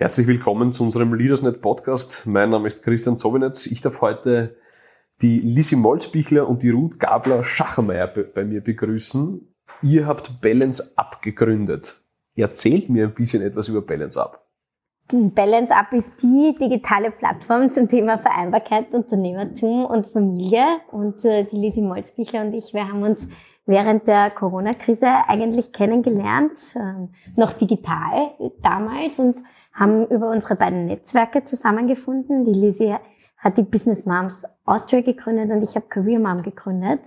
Herzlich willkommen zu unserem LeadersNet Podcast. Mein Name ist Christian Zowinetz. Ich darf heute die Lisi Molzbichler und die Ruth Gabler-Schachermeier bei mir begrüßen. Ihr habt Balance Up gegründet. Erzählt mir ein bisschen etwas über Balance Up. Balance Up ist die digitale Plattform zum Thema Vereinbarkeit, Unternehmertum und Familie. Und äh, die Lisi Molzbichler und ich, wir haben uns während der Corona-Krise eigentlich kennengelernt, äh, noch digital damals und haben über unsere beiden Netzwerke zusammengefunden. Die Lisi hat die Business Moms Austria gegründet und ich habe Career Mom gegründet.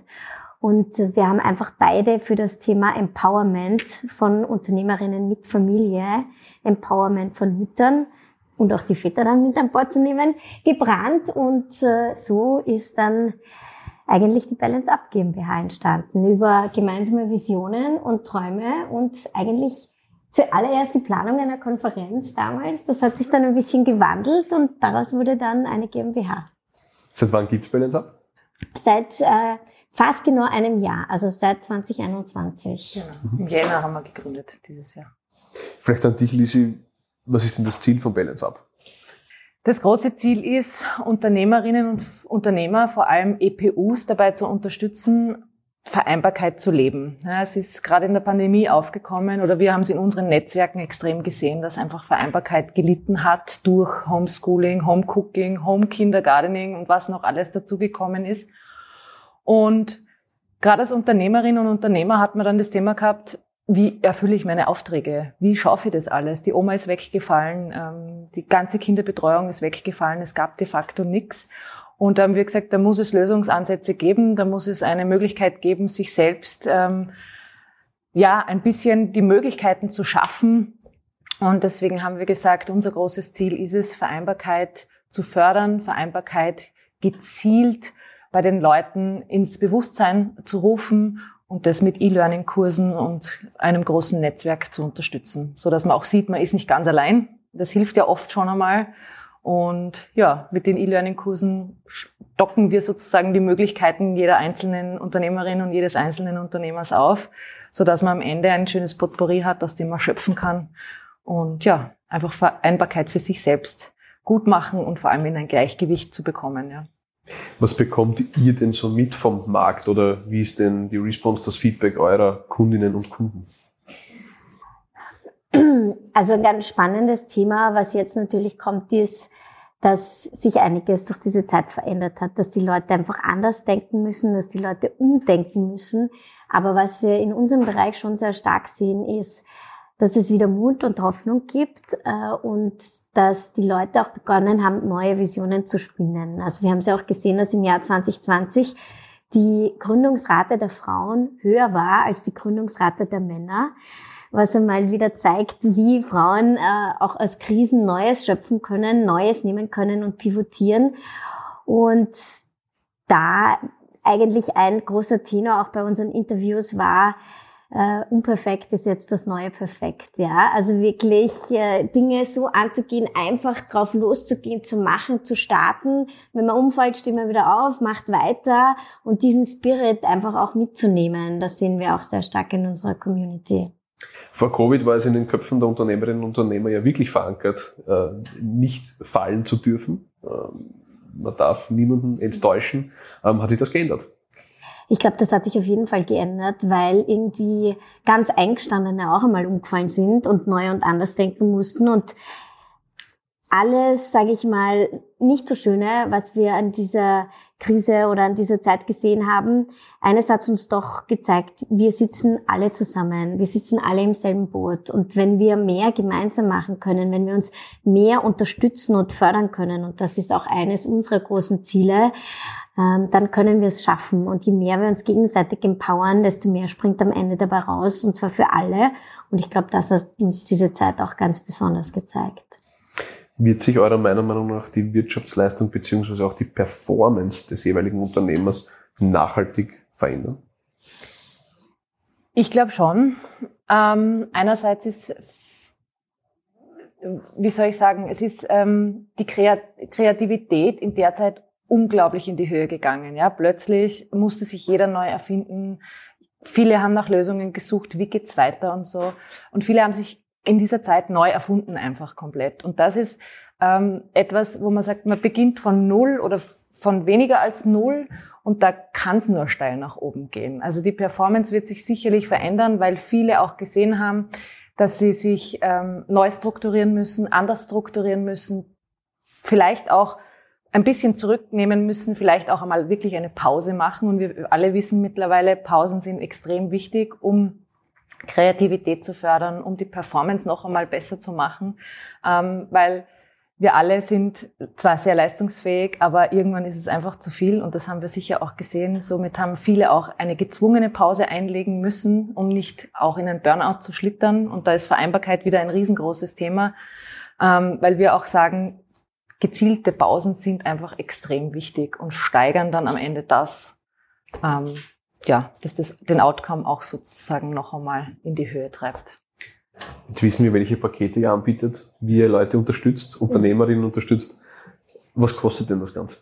Und wir haben einfach beide für das Thema Empowerment von Unternehmerinnen mit Familie, Empowerment von Müttern und auch die Väter dann mit an Bord zu nehmen, gebrannt. Und äh, so ist dann eigentlich die Balance Up GmbH entstanden über gemeinsame Visionen und Träume und eigentlich zuallererst die Planung einer Konferenz damals. Das hat sich dann ein bisschen gewandelt und daraus wurde dann eine GmbH. Seit wann gibt's Balance Up? Seit äh, fast genau einem Jahr, also seit 2021. Genau. Im Jänner haben wir gegründet dieses Jahr. Vielleicht an dich, Lisi, was ist denn das Ziel von Balance Up? Das große Ziel ist, Unternehmerinnen und Unternehmer, vor allem EPUs, dabei zu unterstützen, Vereinbarkeit zu leben. Ja, es ist gerade in der Pandemie aufgekommen oder wir haben es in unseren Netzwerken extrem gesehen, dass einfach Vereinbarkeit gelitten hat durch Homeschooling, Homecooking, Homekindergartening und was noch alles dazugekommen ist. Und gerade als Unternehmerin und Unternehmer hat man dann das Thema gehabt, wie erfülle ich meine Aufträge? Wie schaffe ich das alles? Die Oma ist weggefallen, ähm, die ganze Kinderbetreuung ist weggefallen, es gab de facto nichts. Und da haben wir gesagt, da muss es Lösungsansätze geben, da muss es eine Möglichkeit geben, sich selbst ähm, ja ein bisschen die Möglichkeiten zu schaffen. Und deswegen haben wir gesagt, unser großes Ziel ist es, Vereinbarkeit zu fördern, Vereinbarkeit gezielt bei den Leuten ins Bewusstsein zu rufen und das mit E-Learning-Kursen und einem großen Netzwerk zu unterstützen, so dass man auch sieht, man ist nicht ganz allein. Das hilft ja oft schon einmal. Und ja, mit den E-Learning-Kursen docken wir sozusagen die Möglichkeiten jeder einzelnen Unternehmerin und jedes einzelnen Unternehmers auf, so dass man am Ende ein schönes Potpourri hat, aus dem man schöpfen kann. Und ja, einfach Vereinbarkeit für sich selbst gut machen und vor allem in ein Gleichgewicht zu bekommen, ja. Was bekommt ihr denn so mit vom Markt oder wie ist denn die Response, das Feedback eurer Kundinnen und Kunden? Also ein ganz spannendes Thema, was jetzt natürlich kommt, ist, dass sich einiges durch diese Zeit verändert hat, dass die Leute einfach anders denken müssen, dass die Leute umdenken müssen. Aber was wir in unserem Bereich schon sehr stark sehen, ist, dass es wieder Mut und Hoffnung gibt äh, und dass die Leute auch begonnen haben, neue Visionen zu spinnen. Also wir haben es ja auch gesehen, dass im Jahr 2020 die Gründungsrate der Frauen höher war als die Gründungsrate der Männer was einmal wieder zeigt, wie Frauen äh, auch aus Krisen Neues schöpfen können, Neues nehmen können und pivotieren. Und da eigentlich ein großer Tenor auch bei unseren Interviews war, äh, unperfekt ist jetzt das neue Perfekt. Ja, also wirklich äh, Dinge so anzugehen, einfach drauf loszugehen, zu machen, zu starten. Wenn man umfällt, steht man wieder auf, macht weiter und diesen Spirit einfach auch mitzunehmen. Das sehen wir auch sehr stark in unserer Community. Vor Covid war es in den Köpfen der Unternehmerinnen und Unternehmer ja wirklich verankert, äh, nicht fallen zu dürfen. Ähm, man darf niemanden enttäuschen. Ähm, hat sich das geändert? Ich glaube, das hat sich auf jeden Fall geändert, weil irgendwie ganz Eingestandene auch einmal umgefallen sind und neu und anders denken mussten und alles, sage ich mal, nicht so schöne, was wir an dieser Krise oder an dieser Zeit gesehen haben. Eines hat uns doch gezeigt, wir sitzen alle zusammen, wir sitzen alle im selben Boot. Und wenn wir mehr gemeinsam machen können, wenn wir uns mehr unterstützen und fördern können, und das ist auch eines unserer großen Ziele, dann können wir es schaffen. Und je mehr wir uns gegenseitig empowern, desto mehr springt am Ende dabei raus, und zwar für alle. Und ich glaube, das hat uns diese Zeit auch ganz besonders gezeigt. Wird sich eurer Meinung nach die Wirtschaftsleistung beziehungsweise auch die Performance des jeweiligen Unternehmers nachhaltig verändern? Ich glaube schon. Ähm, einerseits ist, wie soll ich sagen, es ist ähm, die Kreativität in der Zeit unglaublich in die Höhe gegangen. Ja, plötzlich musste sich jeder neu erfinden. Viele haben nach Lösungen gesucht, wie geht's weiter und so. Und viele haben sich in dieser Zeit neu erfunden einfach komplett. Und das ist ähm, etwas, wo man sagt, man beginnt von null oder von weniger als null und da kann es nur steil nach oben gehen. Also die Performance wird sich sicherlich verändern, weil viele auch gesehen haben, dass sie sich ähm, neu strukturieren müssen, anders strukturieren müssen, vielleicht auch ein bisschen zurücknehmen müssen, vielleicht auch einmal wirklich eine Pause machen. Und wir alle wissen mittlerweile, Pausen sind extrem wichtig, um Kreativität zu fördern, um die Performance noch einmal besser zu machen, ähm, weil wir alle sind zwar sehr leistungsfähig, aber irgendwann ist es einfach zu viel und das haben wir sicher auch gesehen. Somit haben viele auch eine gezwungene Pause einlegen müssen, um nicht auch in einen Burnout zu schlittern. Und da ist Vereinbarkeit wieder ein riesengroßes Thema, ähm, weil wir auch sagen, gezielte Pausen sind einfach extrem wichtig und steigern dann am Ende das, ähm, ja, dass das den Outcome auch sozusagen noch einmal in die Höhe treibt. Jetzt wissen wir, welche Pakete ihr anbietet, wie ihr Leute unterstützt, Unternehmerinnen unterstützt. Was kostet denn das Ganze?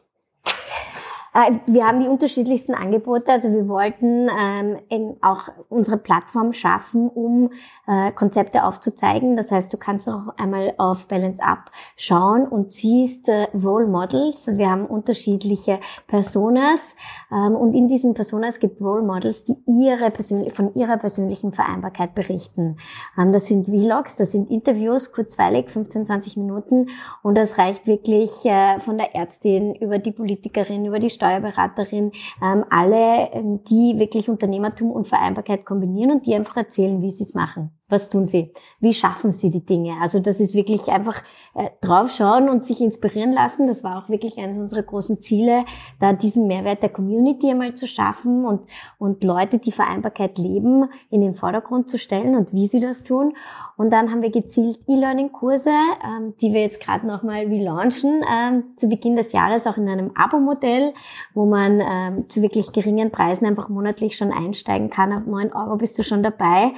Äh, wir haben die unterschiedlichsten Angebote. Also wir wollten ähm, auch unsere Plattform schaffen, um äh, Konzepte aufzuzeigen. Das heißt, du kannst auch einmal auf Balance Up schauen und siehst äh, Role Models. Wir haben unterschiedliche Personas ähm, und in diesen Personas gibt Role Models, die ihre persönlich, von ihrer persönlichen Vereinbarkeit berichten. Ähm, das sind Vlogs, das sind Interviews, kurzweilig, 15, 20 Minuten und das reicht wirklich äh, von der Ärztin über die Politikerin, über die Steuerberaterin, ähm, alle, ähm, die wirklich Unternehmertum und Vereinbarkeit kombinieren und die einfach erzählen, wie sie es machen. Was tun sie? Wie schaffen sie die Dinge? Also das ist wirklich einfach äh, draufschauen und sich inspirieren lassen. Das war auch wirklich eines unserer großen Ziele, da diesen Mehrwert der Community einmal zu schaffen und, und Leute, die Vereinbarkeit leben, in den Vordergrund zu stellen und wie sie das tun. Und dann haben wir gezielt E-Learning-Kurse, ähm, die wir jetzt gerade nochmal relaunchen, ähm, zu Beginn des Jahres auch in einem Abo-Modell, wo man ähm, zu wirklich geringen Preisen einfach monatlich schon einsteigen kann. Ab 9 Euro bist du schon dabei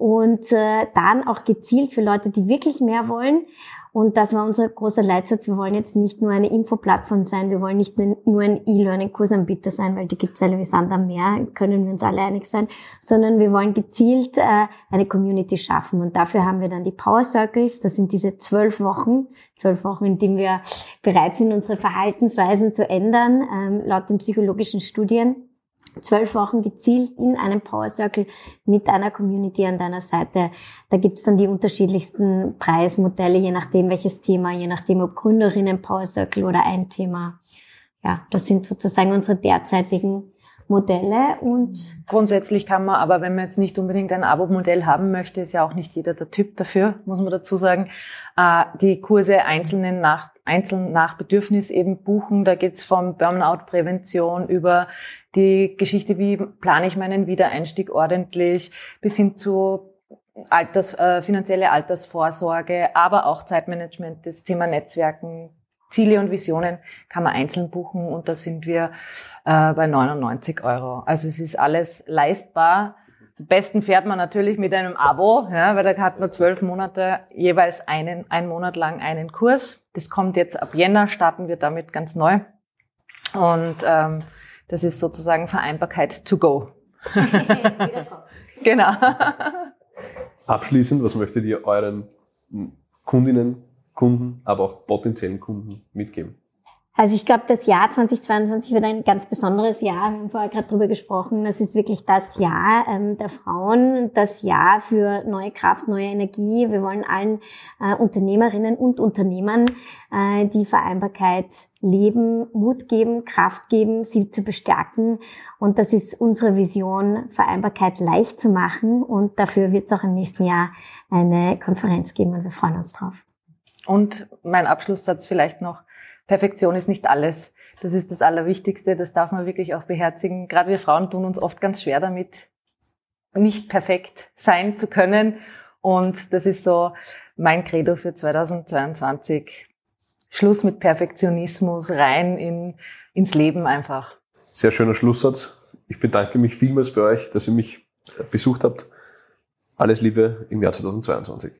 und äh, dann auch gezielt für Leute, die wirklich mehr wollen. Und das war unser großer Leitsatz. Wir wollen jetzt nicht nur eine Infoplattform sein, wir wollen nicht nur ein E-Learning-Kursanbieter sein, weil die gibt es alle wie Sand am Meer, können wir uns alle einig sein, sondern wir wollen gezielt äh, eine Community schaffen. Und dafür haben wir dann die Power Circles. Das sind diese zwölf Wochen, zwölf Wochen, in denen wir bereit sind, unsere Verhaltensweisen zu ändern, ähm, laut den psychologischen Studien zwölf Wochen gezielt in einem Power Circle mit einer Community an deiner Seite. Da gibt's dann die unterschiedlichsten Preismodelle, je nachdem welches Thema, je nachdem ob Gründerinnen Power Circle oder ein Thema. Ja, das sind sozusagen unsere derzeitigen Modelle und grundsätzlich kann man, aber wenn man jetzt nicht unbedingt ein Abo-Modell haben möchte, ist ja auch nicht jeder der Typ dafür, muss man dazu sagen, äh, die Kurse einzelnen nach, einzeln nach Bedürfnis eben buchen. Da geht's vom Burnout-Prävention über die Geschichte, wie plane ich meinen Wiedereinstieg ordentlich, bis hin zu Alters, äh, finanzielle Altersvorsorge, aber auch Zeitmanagement, das Thema Netzwerken, Ziele und Visionen kann man einzeln buchen und da sind wir äh, bei 99 Euro. Also es ist alles leistbar. Am besten fährt man natürlich mit einem Abo, ja, weil da hat man zwölf Monate jeweils einen, einen Monat lang einen Kurs. Das kommt jetzt ab Jänner, starten wir damit ganz neu. Und ähm, das ist sozusagen Vereinbarkeit to go. genau. Abschließend, was möchtet ihr euren Kundinnen Kunden, aber auch potenziellen Kunden mitgeben? Also ich glaube, das Jahr 2022 wird ein ganz besonderes Jahr. Wir haben vorher gerade drüber gesprochen. Das ist wirklich das Jahr ähm, der Frauen, das Jahr für neue Kraft, neue Energie. Wir wollen allen äh, Unternehmerinnen und Unternehmern äh, die Vereinbarkeit leben, Mut geben, Kraft geben, sie zu bestärken. Und das ist unsere Vision, Vereinbarkeit leicht zu machen. Und dafür wird es auch im nächsten Jahr eine Konferenz geben und wir freuen uns drauf. Und mein Abschlusssatz vielleicht noch, Perfektion ist nicht alles. Das ist das Allerwichtigste, das darf man wirklich auch beherzigen. Gerade wir Frauen tun uns oft ganz schwer damit, nicht perfekt sein zu können. Und das ist so mein Credo für 2022. Schluss mit Perfektionismus, rein in, ins Leben einfach. Sehr schöner Schlusssatz. Ich bedanke mich vielmals bei euch, dass ihr mich besucht habt. Alles Liebe im Jahr 2022.